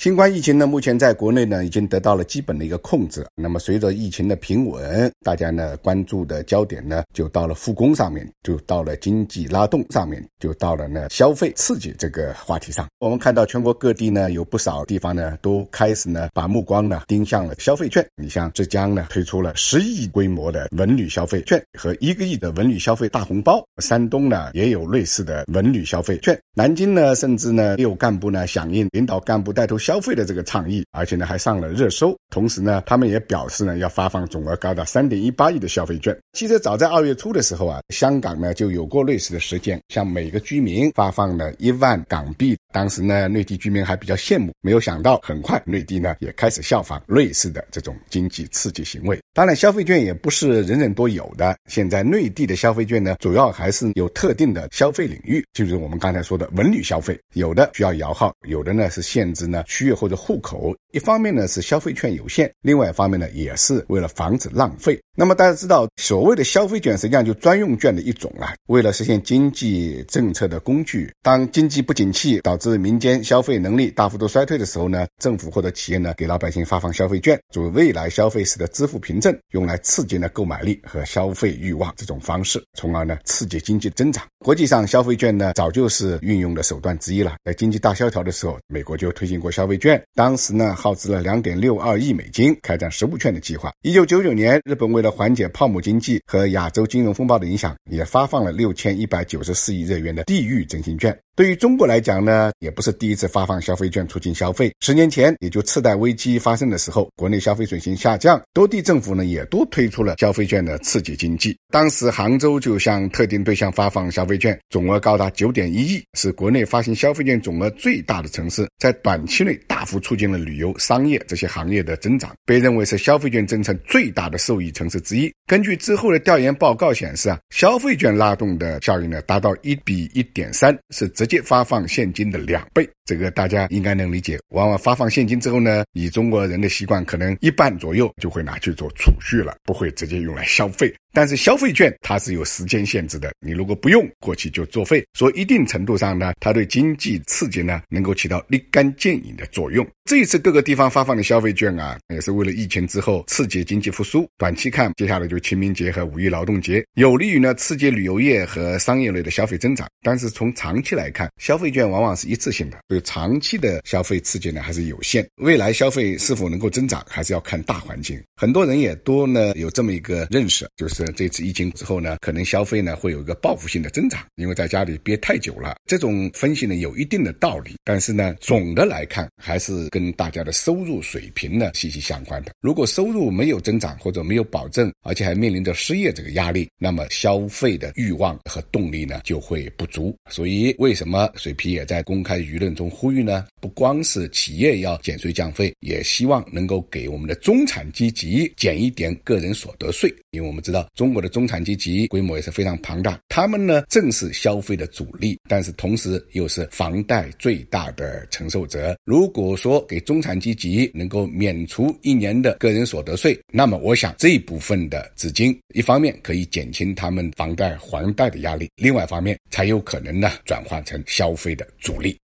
新冠疫情呢，目前在国内呢已经得到了基本的一个控制。那么随着疫情的平稳，大家呢关注的焦点呢就到了复工上面，就到了经济拉动上面，就到了呢消费刺激这个话题上。我们看到全国各地呢有不少地方呢都开始呢把目光呢盯向了消费券。你像浙江呢推出了十亿规模的文旅消费券和一个亿的文旅消费大红包，山东呢也有类似的文旅消费券，南京呢甚至呢也有干部呢响应领导干部带头消。消费的这个倡议，而且呢还上了热搜。同时呢，他们也表示呢要发放总额高达三点一八亿的消费券。其实早在二月初的时候啊，香港呢就有过类似的实践，向每个居民发放了一万港币。当时呢，内地居民还比较羡慕，没有想到很快内地呢也开始效仿瑞士的这种经济刺激行为。当然，消费券也不是人人都有的。现在内地的消费券呢，主要还是有特定的消费领域，就是我们刚才说的文旅消费，有的需要摇号，有的呢是限制呢区域或者户口。一方面呢是消费券有限，另外一方面呢也是为了防止浪费。那么大家知道，所谓的消费券实际上就专用券的一种啊，为了实现经济政策的工具。当经济不景气导致民间消费能力大幅度衰退的时候呢，政府或者企业呢给老百姓发放消费券，作为未来消费时的支付凭证，用来刺激呢购买力和消费欲望这种方式，从而呢刺激经济增长。国际上，消费券呢早就是运用的手段之一了。在经济大萧条的时候，美国就推行过消费券，当时呢。耗资了两点六二亿美金开展实物券的计划。一九九九年，日本为了缓解泡沫经济和亚洲金融风暴的影响，也发放了六千一百九十四亿日元的地域振兴券。对于中国来讲呢，也不是第一次发放消费券促进消费。十年前，也就次贷危机发生的时候，国内消费水平下降，多地政府呢也都推出了消费券的刺激经济。当时杭州就向特定对象发放消费券，总额高达九点一亿，是国内发行消费券总额最大的城市，在短期内大幅促进了旅游、商业这些行业的增长，被认为是消费券政策最大的受益城市之一。根据之后的调研报告显示啊，消费券拉动的效应呢达到一比一点三，是直接。发放现金的两倍，这个大家应该能理解。往往发放现金之后呢，以中国人的习惯，可能一半左右就会拿去做储蓄了，不会直接用来消费。但是消费券它是有时间限制的，你如果不用过去就作废。所以一定程度上呢，它对经济刺激呢能够起到立竿见影的作用。这一次各个地方发放的消费券啊，也是为了疫情之后刺激经济复苏。短期看，接下来就清明节和五一劳动节，有利于呢刺激旅游业和商业类的消费增长。但是从长期来看，消费券往往是一次性的，所以长期的消费刺激呢还是有限。未来消费是否能够增长，还是要看大环境。很多人也多呢有这么一个认识，就是。这次疫情之后呢，可能消费呢会有一个报复性的增长，因为在家里憋太久了。这种分析呢有一定的道理，但是呢，总的来看还是跟大家的收入水平呢息息相关的。如果收入没有增长或者没有保证，而且还面临着失业这个压力，那么消费的欲望和动力呢就会不足。所以，为什么水皮也在公开舆论中呼吁呢？不光是企业要减税降费，也希望能够给我们的中产阶级减一点个人所得税，因为我们知道。中国的中产阶级规模也是非常庞大，他们呢正是消费的主力，但是同时又是房贷最大的承受者。如果说给中产阶级能够免除一年的个人所得税，那么我想这一部分的资金，一方面可以减轻他们房贷还贷的压力，另外一方面才有可能呢转换成消费的主力。